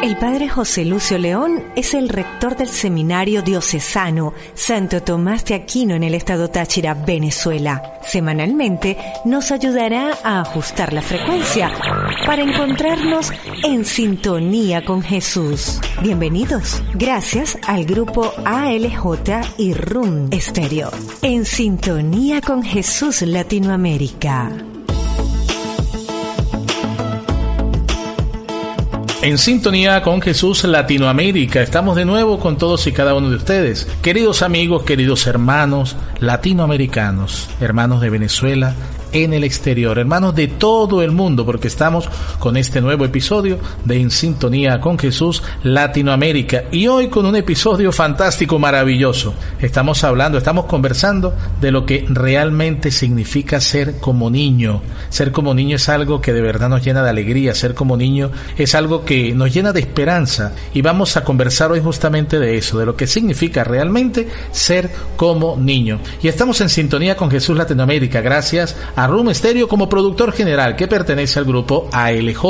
El padre José Lucio León es el rector del Seminario Diocesano Santo Tomás de Aquino en el estado Táchira, Venezuela. Semanalmente nos ayudará a ajustar la frecuencia para encontrarnos en sintonía con Jesús. Bienvenidos. Gracias al grupo ALJ y RUM Estéreo. En sintonía con Jesús Latinoamérica. En sintonía con Jesús Latinoamérica, estamos de nuevo con todos y cada uno de ustedes. Queridos amigos, queridos hermanos latinoamericanos, hermanos de Venezuela, en el exterior, hermanos de todo el mundo, porque estamos con este nuevo episodio de En Sintonía con Jesús Latinoamérica y hoy con un episodio fantástico, maravilloso. Estamos hablando, estamos conversando de lo que realmente significa ser como niño. Ser como niño es algo que de verdad nos llena de alegría, ser como niño es algo que nos llena de esperanza y vamos a conversar hoy justamente de eso, de lo que significa realmente ser como niño. Y estamos en sintonía con Jesús Latinoamérica, gracias a Room Stereo como productor general que pertenece al grupo ALJ.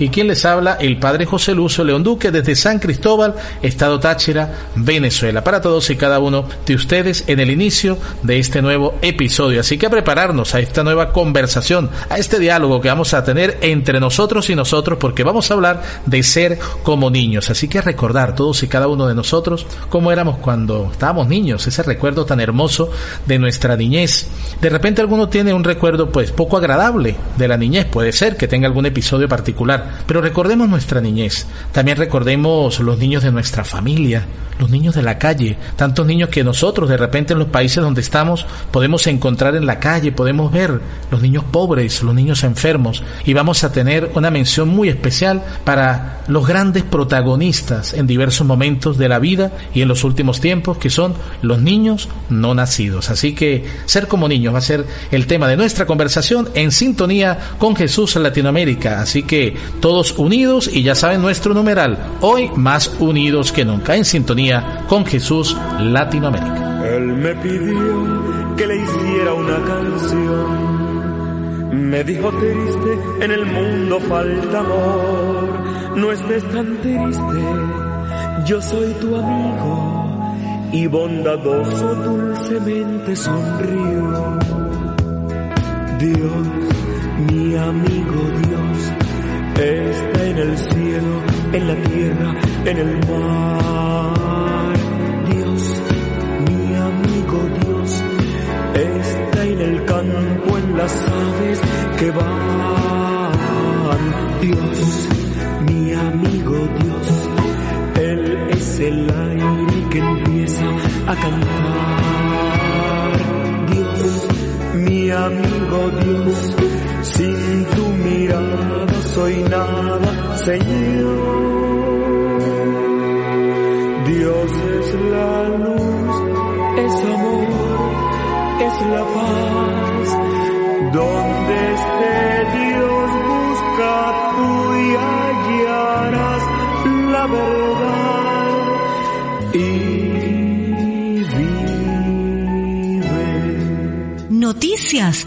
Y quien les habla, el padre José Lucio León Duque desde San Cristóbal, Estado Táchira, Venezuela. Para todos y cada uno de ustedes en el inicio de este nuevo episodio. Así que a prepararnos a esta nueva conversación, a este diálogo que vamos a tener entre nosotros y nosotros, porque vamos a hablar de ser como niños. Así que a recordar todos y cada uno de nosotros cómo éramos cuando estábamos niños, ese recuerdo tan hermoso de nuestra niñez. De repente alguno tiene un recuerdo pues poco agradable de la niñez, puede ser que tenga algún episodio particular, pero recordemos nuestra niñez. También recordemos los niños de nuestra familia, los niños de la calle, tantos niños que nosotros de repente en los países donde estamos podemos encontrar en la calle, podemos ver los niños pobres, los niños enfermos y vamos a tener una mención muy especial para los grandes protagonistas en diversos momentos de la vida y en los últimos tiempos que son los niños no nacidos. Así que ser como niños va a ser el tema de nuestra conversación en sintonía con Jesús Latinoamérica. Así que todos unidos y ya saben nuestro numeral, hoy más unidos que nunca en sintonía con Jesús Latinoamérica. Él me pidió que le hiciera una canción. Me dijo triste, en el mundo falta amor. No estés tan triste, yo soy tu amigo. Y bondadoso dulcemente sonrío. Dios, mi amigo Dios, está en el cielo, en la tierra, en el mar. Dios, mi amigo Dios, está en el campo, en las aves que van. Dios, mi amigo Dios, Él es el aire que empieza a cantar. Mi amigo Dios, sin tu mirada soy nada, Señor. Dios es la luz, es amor, es la paz. Donde esté Dios, busca tú y hallarás la verdad.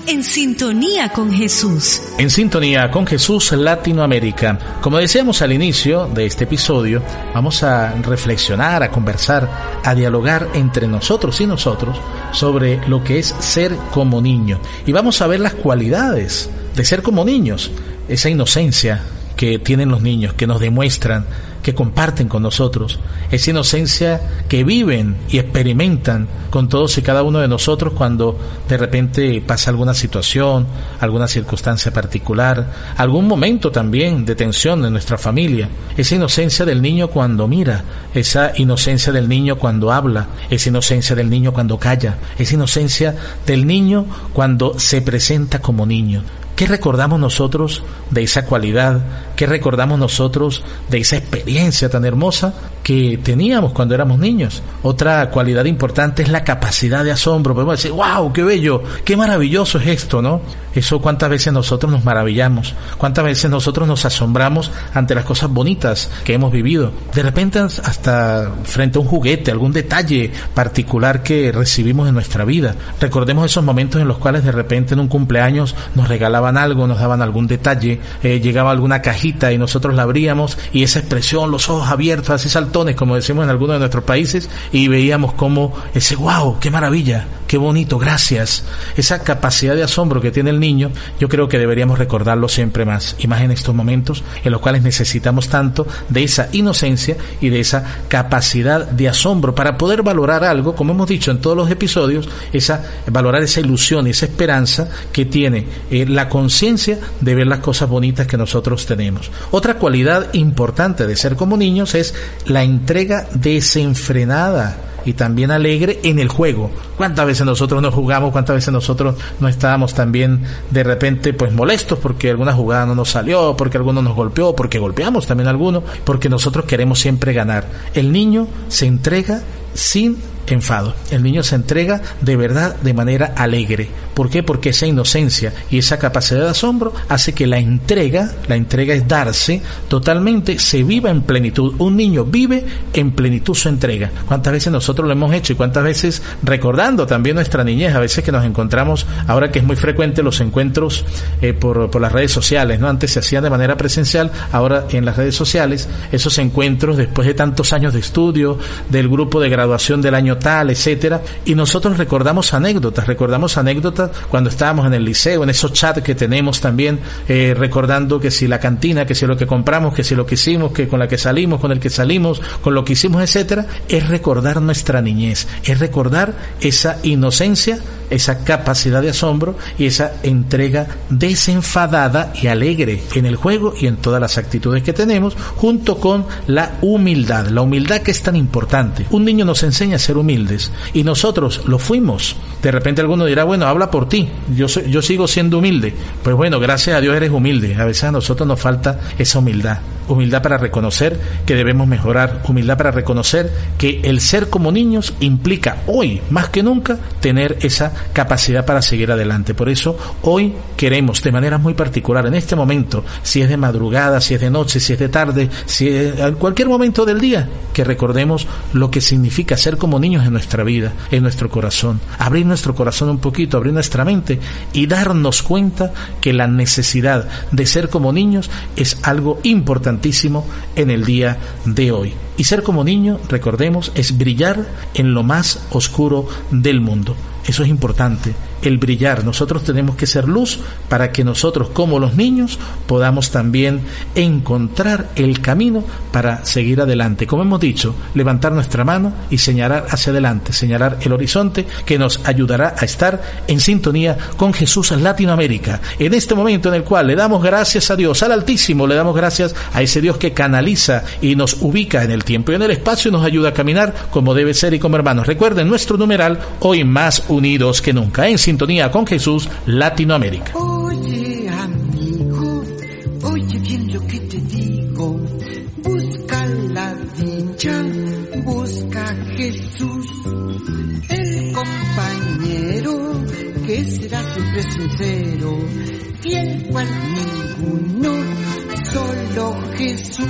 En sintonía con Jesús. En sintonía con Jesús Latinoamérica. Como decíamos al inicio de este episodio, vamos a reflexionar, a conversar, a dialogar entre nosotros y nosotros sobre lo que es ser como niño. Y vamos a ver las cualidades de ser como niños, esa inocencia que tienen los niños, que nos demuestran que comparten con nosotros, esa inocencia que viven y experimentan con todos y cada uno de nosotros cuando de repente pasa alguna situación, alguna circunstancia particular, algún momento también de tensión en nuestra familia, esa inocencia del niño cuando mira, esa inocencia del niño cuando habla, esa inocencia del niño cuando calla, esa inocencia del niño cuando se presenta como niño. ¿Qué recordamos nosotros de esa cualidad? ¿Qué recordamos nosotros de esa experiencia tan hermosa que teníamos cuando éramos niños? Otra cualidad importante es la capacidad de asombro. Podemos decir, wow, qué bello, qué maravilloso es esto, ¿no? Eso cuántas veces nosotros nos maravillamos, cuántas veces nosotros nos asombramos ante las cosas bonitas que hemos vivido. De repente hasta frente a un juguete, algún detalle particular que recibimos en nuestra vida. Recordemos esos momentos en los cuales de repente en un cumpleaños nos regalaban algo, nos daban algún detalle, eh, llegaba alguna cajita y nosotros la abríamos y esa expresión, los ojos abiertos, así como decimos en algunos de nuestros países, y veíamos como ese wow, qué maravilla, qué bonito, gracias. Esa capacidad de asombro que tiene el niño, yo creo que deberíamos recordarlo siempre más, y más en estos momentos en los cuales necesitamos tanto de esa inocencia y de esa capacidad de asombro para poder valorar algo, como hemos dicho en todos los episodios, esa valorar esa ilusión esa esperanza que tiene eh, la conciencia de ver las cosas bonitas que nosotros tenemos. Otra cualidad importante de ser como niños es la entrega desenfrenada y también alegre en el juego. ¿Cuántas veces nosotros no jugamos? ¿Cuántas veces nosotros no estábamos también de repente pues molestos porque alguna jugada no nos salió, porque alguno nos golpeó, porque golpeamos también a alguno, porque nosotros queremos siempre ganar? El niño se entrega sin enfado. El niño se entrega de verdad de manera alegre. ¿Por qué? Porque esa inocencia y esa capacidad de asombro hace que la entrega, la entrega es darse totalmente, se viva en plenitud. Un niño vive en plenitud su entrega. ¿Cuántas veces nosotros lo hemos hecho y cuántas veces recordando también nuestra niñez, a veces que nos encontramos, ahora que es muy frecuente los encuentros eh, por, por las redes sociales, ¿no? Antes se hacían de manera presencial, ahora en las redes sociales, esos encuentros después de tantos años de estudio, del grupo de graduación del año tal, etcétera, y nosotros recordamos anécdotas, recordamos anécdotas cuando estábamos en el liceo, en esos chats que tenemos también, eh, recordando que si la cantina, que si lo que compramos, que si lo que hicimos, que con la que salimos, con el que salimos, con lo que hicimos, etcétera, es recordar nuestra niñez, es recordar esa inocencia, esa capacidad de asombro y esa entrega desenfadada y alegre en el juego y en todas las actitudes que tenemos, junto con la humildad, la humildad que es tan importante. Un niño nos enseña a ser humildes y nosotros lo fuimos. De repente alguno dirá, bueno, habla por ti, yo, yo sigo siendo humilde. Pues bueno, gracias a Dios eres humilde. A veces a nosotros nos falta esa humildad. Humildad para reconocer que debemos mejorar, humildad para reconocer que el ser como niños implica hoy, más que nunca, tener esa capacidad para seguir adelante. Por eso hoy queremos de manera muy particular, en este momento, si es de madrugada, si es de noche, si es de tarde, si es en cualquier momento del día, que recordemos lo que significa ser como niños en nuestra vida, en nuestro corazón. Abrir nuestro corazón un poquito, abrir nuestra mente y darnos cuenta que la necesidad de ser como niños es algo importantísimo en el día de hoy. Y ser como niño, recordemos, es brillar en lo más oscuro del mundo. Eso es importante, el brillar. Nosotros tenemos que ser luz para que nosotros, como los niños, podamos también encontrar el camino para seguir adelante. Como hemos dicho, levantar nuestra mano y señalar hacia adelante, señalar el horizonte que nos ayudará a estar en sintonía con Jesús en Latinoamérica. En este momento en el cual le damos gracias a Dios, al Altísimo, le damos gracias a ese Dios que canaliza y nos ubica en el tiempo y en el espacio y nos ayuda a caminar como debe ser y como hermanos. Recuerden nuestro numeral, hoy más unidos que nunca, sintonía con Jesús Latinoamérica. Oye, amigo, oye bien lo que te digo. Busca la dicha, busca Jesús, el compañero que será siempre sincero, fiel cual ninguno, solo Jesús.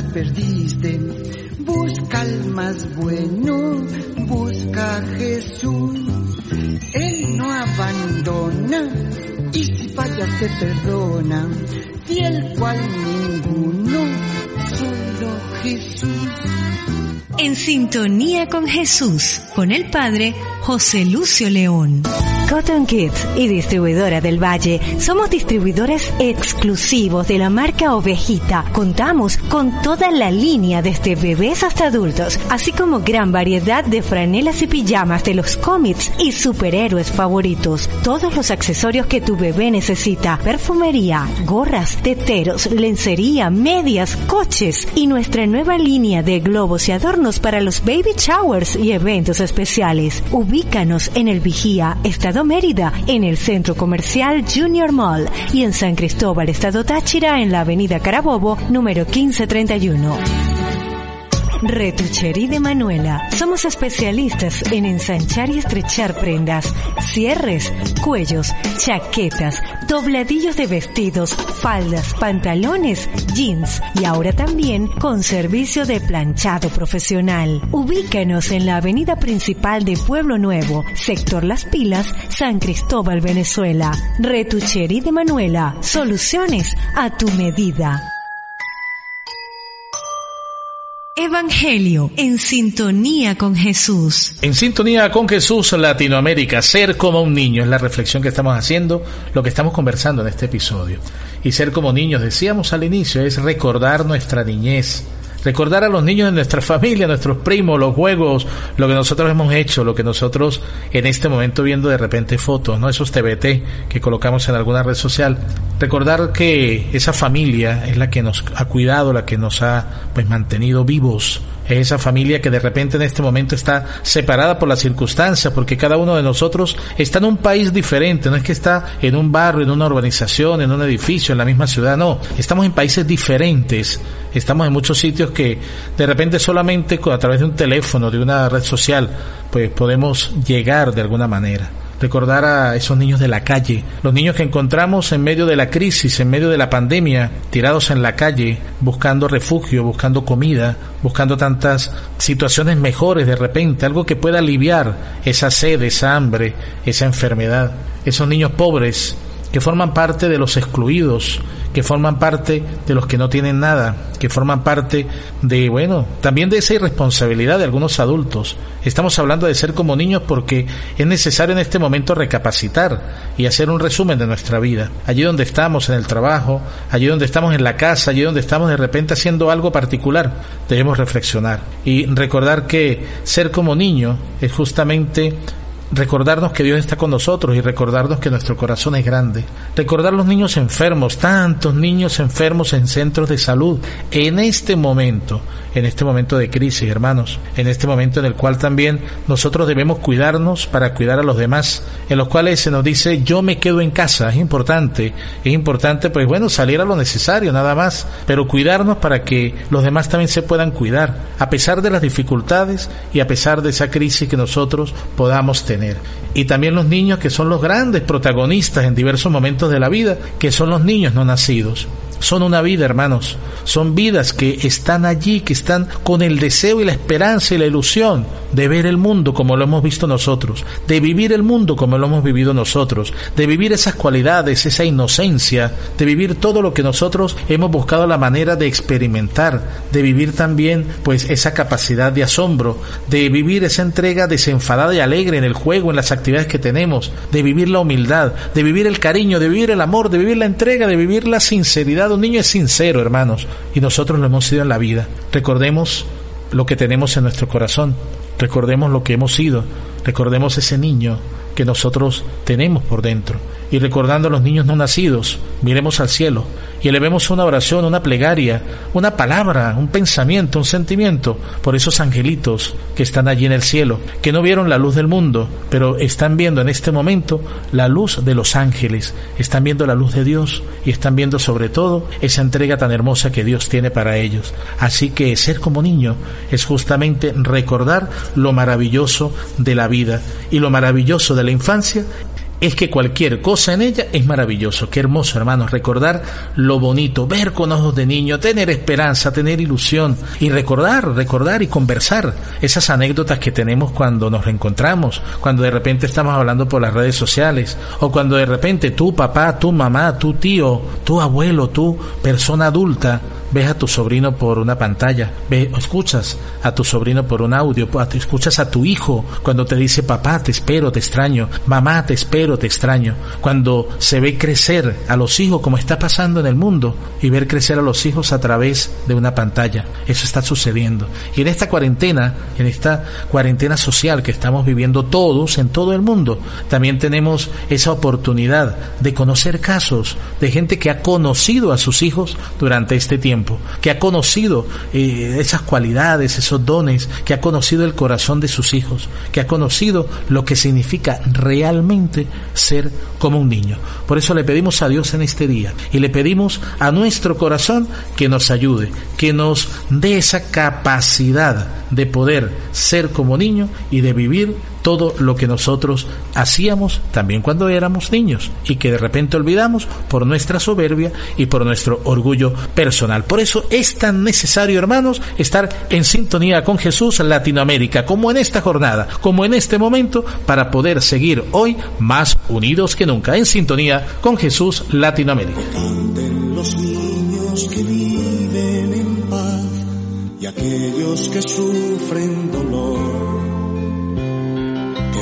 Perdiste, busca al más bueno, busca a Jesús. Él no abandona y si fallas te perdona, fiel cual ninguno, solo Jesús. En sintonía con Jesús, con el Padre José Lucio León. Cotton Kids y Distribuidora del Valle somos distribuidores exclusivos de la marca Ovejita. Contamos con toda la línea desde bebés hasta adultos, así como gran variedad de franelas y pijamas de los cómics y superhéroes favoritos. Todos los accesorios que tu bebé necesita, perfumería, gorras, teteros, lencería, medias, coches y nuestra nueva línea de globos y adornos para los baby showers y eventos especiales. Ubícanos en el Vigía, Estado Mérida, en el Centro Comercial Junior Mall y en San Cristóbal, Estado Táchira, en la Avenida Carabobo, número 1531. Retucherí de Manuela. Somos especialistas en ensanchar y estrechar prendas, cierres, cuellos, chaquetas, dobladillos de vestidos, faldas, pantalones, jeans y ahora también con servicio de planchado profesional. Ubícanos en la avenida principal de Pueblo Nuevo, sector Las Pilas, San Cristóbal, Venezuela. Retucherí de Manuela. Soluciones a tu medida. Evangelio en sintonía con Jesús. En sintonía con Jesús, Latinoamérica, ser como un niño es la reflexión que estamos haciendo, lo que estamos conversando en este episodio. Y ser como niños, decíamos al inicio, es recordar nuestra niñez, recordar a los niños de nuestra familia, nuestros primos, los juegos, lo que nosotros hemos hecho, lo que nosotros en este momento viendo de repente fotos, ¿no? Esos TBT que colocamos en alguna red social. Recordar que esa familia es la que nos ha cuidado, la que nos ha pues mantenido vivos, esa familia que de repente en este momento está separada por las circunstancias, porque cada uno de nosotros está en un país diferente, no es que está en un barrio, en una urbanización, en un edificio, en la misma ciudad, no, estamos en países diferentes, estamos en muchos sitios que de repente solamente a través de un teléfono, de una red social, pues podemos llegar de alguna manera recordar a esos niños de la calle, los niños que encontramos en medio de la crisis, en medio de la pandemia, tirados en la calle, buscando refugio, buscando comida, buscando tantas situaciones mejores de repente, algo que pueda aliviar esa sed, esa hambre, esa enfermedad. Esos niños pobres que forman parte de los excluidos, que forman parte de los que no tienen nada, que forman parte de, bueno, también de esa irresponsabilidad de algunos adultos. Estamos hablando de ser como niños porque es necesario en este momento recapacitar y hacer un resumen de nuestra vida. Allí donde estamos en el trabajo, allí donde estamos en la casa, allí donde estamos de repente haciendo algo particular, debemos reflexionar y recordar que ser como niño es justamente recordarnos que Dios está con nosotros y recordarnos que nuestro corazón es grande. Recordar los niños enfermos, tantos niños enfermos en centros de salud en este momento, en este momento de crisis, hermanos, en este momento en el cual también nosotros debemos cuidarnos para cuidar a los demás, en los cuales se nos dice yo me quedo en casa, es importante, es importante pues bueno, salir a lo necesario nada más, pero cuidarnos para que los demás también se puedan cuidar, a pesar de las dificultades y a pesar de esa crisis que nosotros podamos tener. Y también los niños que son los grandes protagonistas en diversos momentos de la vida, que son los niños no nacidos son una vida, hermanos. Son vidas que están allí, que están con el deseo y la esperanza y la ilusión de ver el mundo como lo hemos visto nosotros, de vivir el mundo como lo hemos vivido nosotros, de vivir esas cualidades, esa inocencia, de vivir todo lo que nosotros hemos buscado la manera de experimentar, de vivir también pues esa capacidad de asombro, de vivir esa entrega desenfadada y alegre en el juego, en las actividades que tenemos, de vivir la humildad, de vivir el cariño, de vivir el amor, de vivir la entrega, de vivir la sinceridad un niño es sincero, hermanos, y nosotros lo hemos sido en la vida. Recordemos lo que tenemos en nuestro corazón, recordemos lo que hemos sido, recordemos ese niño que nosotros tenemos por dentro. Y recordando a los niños no nacidos, miremos al cielo y elevemos una oración, una plegaria, una palabra, un pensamiento, un sentimiento por esos angelitos que están allí en el cielo, que no vieron la luz del mundo, pero están viendo en este momento la luz de los ángeles, están viendo la luz de Dios y están viendo sobre todo esa entrega tan hermosa que Dios tiene para ellos. Así que ser como niño es justamente recordar lo maravilloso de la vida y lo maravilloso de la infancia es que cualquier cosa en ella es maravilloso. Qué hermoso, hermanos, recordar lo bonito, ver con ojos de niño, tener esperanza, tener ilusión y recordar, recordar y conversar esas anécdotas que tenemos cuando nos reencontramos, cuando de repente estamos hablando por las redes sociales o cuando de repente tu papá, tu mamá, tu tío, tu abuelo, tu persona adulta ves a tu sobrino por una pantalla, ves, escuchas a tu sobrino por un audio, escuchas a tu hijo cuando te dice papá te espero, te extraño, mamá te espero, te extraño, cuando se ve crecer a los hijos como está pasando en el mundo y ver crecer a los hijos a través de una pantalla, eso está sucediendo. Y en esta cuarentena, en esta cuarentena social que estamos viviendo todos en todo el mundo, también tenemos esa oportunidad de conocer casos de gente que ha conocido a sus hijos durante este tiempo que ha conocido eh, esas cualidades, esos dones, que ha conocido el corazón de sus hijos, que ha conocido lo que significa realmente ser como un niño. Por eso le pedimos a Dios en este día y le pedimos a nuestro corazón que nos ayude, que nos dé esa capacidad de poder ser como niño y de vivir todo lo que nosotros hacíamos también cuando éramos niños y que de repente olvidamos por nuestra soberbia y por nuestro orgullo personal. Por eso es tan necesario, hermanos, estar en sintonía con Jesús en Latinoamérica, como en esta jornada, como en este momento, para poder seguir hoy más unidos que nunca, en sintonía con Jesús Latinoamérica.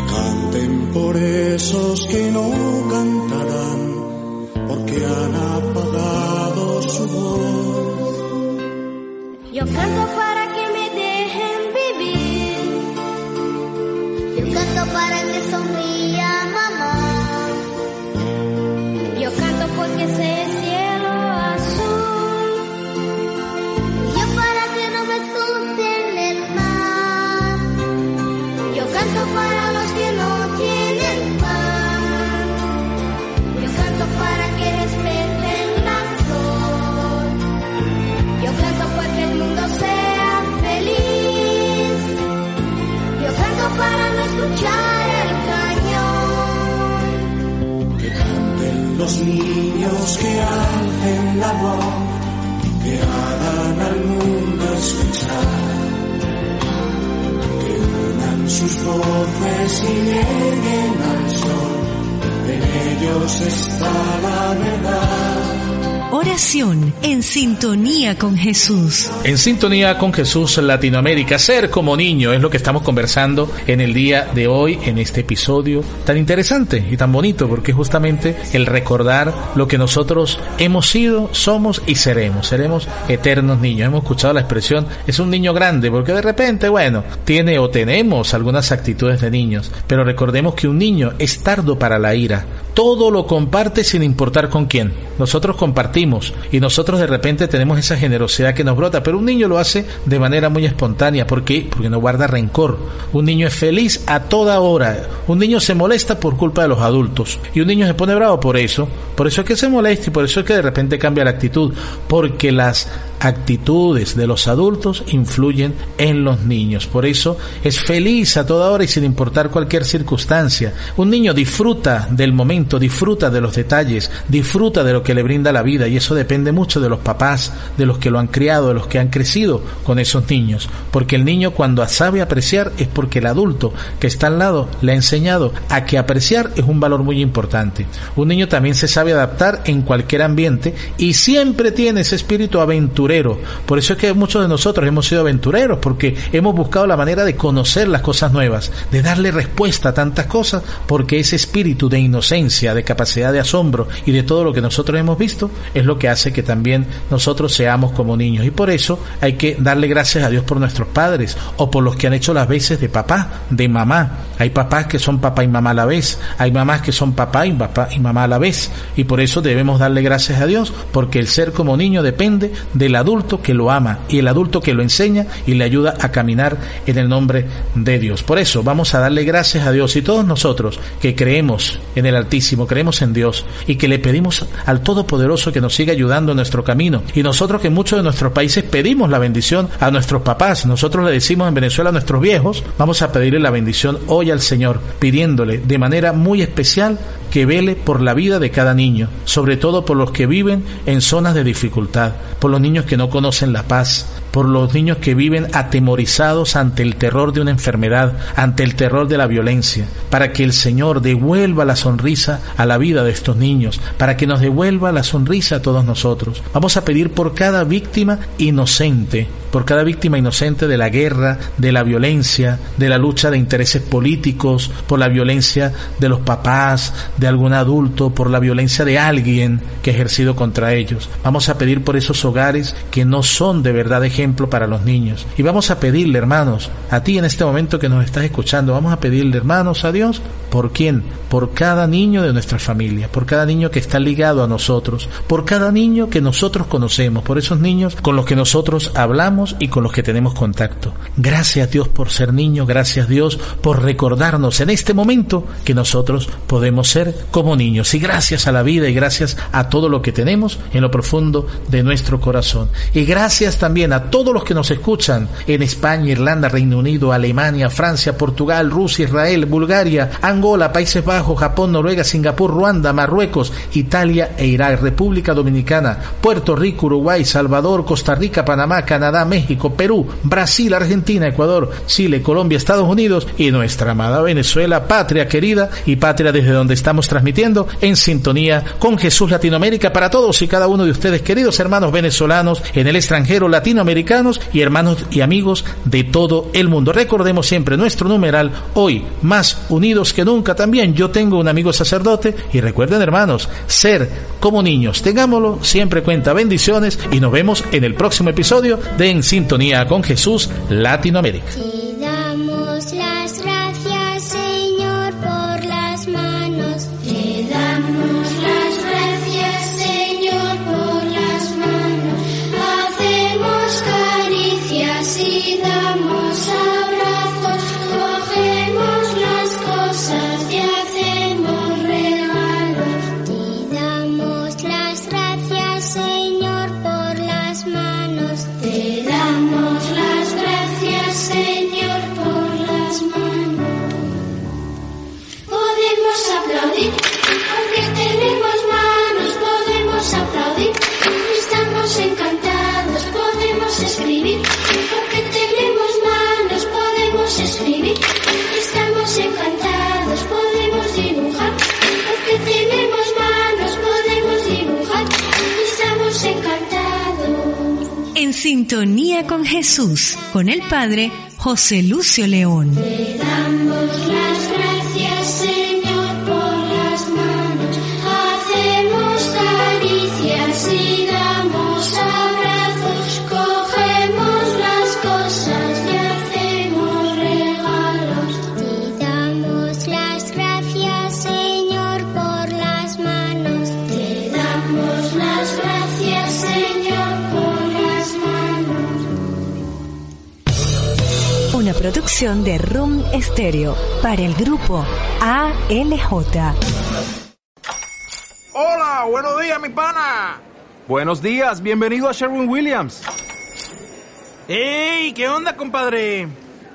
Canten por esos que no cantarán, porque han apagado su voz. Yo canto para escuchar el cañón. Que canten los niños que alcen la voz, que hagan al mundo escuchar. Que unan sus voces y lleguen al sol, en ellos está la verdad. Oración en sintonía con Jesús. En sintonía con Jesús Latinoamérica, ser como niño es lo que estamos conversando en el día de hoy, en este episodio tan interesante y tan bonito, porque justamente el recordar lo que nosotros hemos sido, somos y seremos. Seremos eternos niños. Hemos escuchado la expresión, es un niño grande, porque de repente, bueno, tiene o tenemos algunas actitudes de niños, pero recordemos que un niño es tardo para la ira. Todo lo comparte sin importar con quién. Nosotros compartimos y nosotros de repente tenemos esa generosidad que nos brota, pero un niño lo hace de manera muy espontánea. ¿Por qué? Porque no guarda rencor. Un niño es feliz a toda hora. Un niño se molesta por culpa de los adultos y un niño se pone bravo por eso. Por eso es que se molesta y por eso es que de repente cambia la actitud. Porque las actitudes de los adultos influyen en los niños. Por eso es feliz a toda hora y sin importar cualquier circunstancia. Un niño disfruta del momento, disfruta de los detalles, disfruta de lo que le brinda la vida y eso depende mucho de los papás, de los que lo han criado, de los que han crecido con esos niños. Porque el niño cuando sabe apreciar es porque el adulto que está al lado le ha enseñado a que apreciar es un valor muy importante. Un niño también se sabe adaptar en cualquier ambiente y siempre tiene ese espíritu aventurero por eso es que muchos de nosotros hemos sido aventureros, porque hemos buscado la manera de conocer las cosas nuevas, de darle respuesta a tantas cosas, porque ese espíritu de inocencia, de capacidad de asombro y de todo lo que nosotros hemos visto es lo que hace que también nosotros seamos como niños. Y por eso hay que darle gracias a Dios por nuestros padres o por los que han hecho las veces de papá, de mamá. Hay papás que son papá y mamá a la vez, hay mamás que son papá y papá y mamá a la vez. Y por eso debemos darle gracias a Dios, porque el ser como niño depende del adulto que lo ama y el adulto que lo enseña y le ayuda a caminar en el nombre de Dios. Por eso vamos a darle gracias a Dios y todos nosotros que creemos en el Altísimo, creemos en Dios y que le pedimos al Todopoderoso que nos siga ayudando en nuestro camino. Y nosotros que en muchos de nuestros países pedimos la bendición a nuestros papás, nosotros le decimos en Venezuela a nuestros viejos, vamos a pedirle la bendición hoy al Señor, pidiéndole de manera muy especial que vele por la vida de cada niño, sobre todo por los que viven en zonas de dificultad, por los niños que no conocen la paz, por los niños que viven atemorizados ante el terror de una enfermedad, ante el terror de la violencia, para que el Señor devuelva la sonrisa a la vida de estos niños, para que nos devuelva la sonrisa a todos nosotros. Vamos a pedir por cada víctima inocente, por cada víctima inocente de la guerra, de la violencia, de la lucha de intereses políticos, por la violencia de los papás, de algún adulto, por la violencia de alguien que ha ejercido contra ellos. Vamos a pedir por esos hogares que no son de verdad ejemplo para los niños. Y vamos a pedirle, hermanos, a ti en este momento que nos estás escuchando, vamos a pedirle, hermanos, a Dios, ¿por quién? Por cada niño de nuestra familia, por cada niño que está ligado a nosotros, por cada niño que nosotros conocemos, por esos niños con los que nosotros hablamos y con los que tenemos contacto. Gracias Dios por ser niño, gracias Dios por recordarnos en este momento que nosotros podemos ser como niños. Y gracias a la vida y gracias a todo lo que tenemos en lo profundo de nuestro corazón. Y gracias también a todos los que nos escuchan en España, Irlanda, Reino Unido, Alemania, Francia, Portugal, Rusia, Israel, Bulgaria, Angola, Países Bajos, Japón, Noruega, Singapur, Ruanda, Marruecos, Italia e Irak, República Dominicana, Puerto Rico, Uruguay, Salvador, Costa Rica, Panamá, Canadá, México, Perú, Brasil, Argentina, Ecuador, Chile, Colombia, Estados Unidos y nuestra amada Venezuela, patria querida y patria desde donde estamos transmitiendo en sintonía con Jesús Latinoamérica para todos y cada uno de ustedes, queridos hermanos venezolanos en el extranjero, latinoamericanos y hermanos y amigos de todo el mundo. Recordemos siempre nuestro numeral hoy, más unidos que nunca. También yo tengo un amigo sacerdote y recuerden hermanos, ser como niños, tengámoslo siempre cuenta bendiciones y nos vemos en el próximo episodio de En Sintonía con Jesús Latinoamérica. En sintonía con Jesús, con el Padre José Lucio León. Producción de Room Stereo para el grupo ALJ. Hola, buenos días, mi pana. Buenos días, bienvenido a Sherwin Williams. ¡Ey! ¿Qué onda, compadre?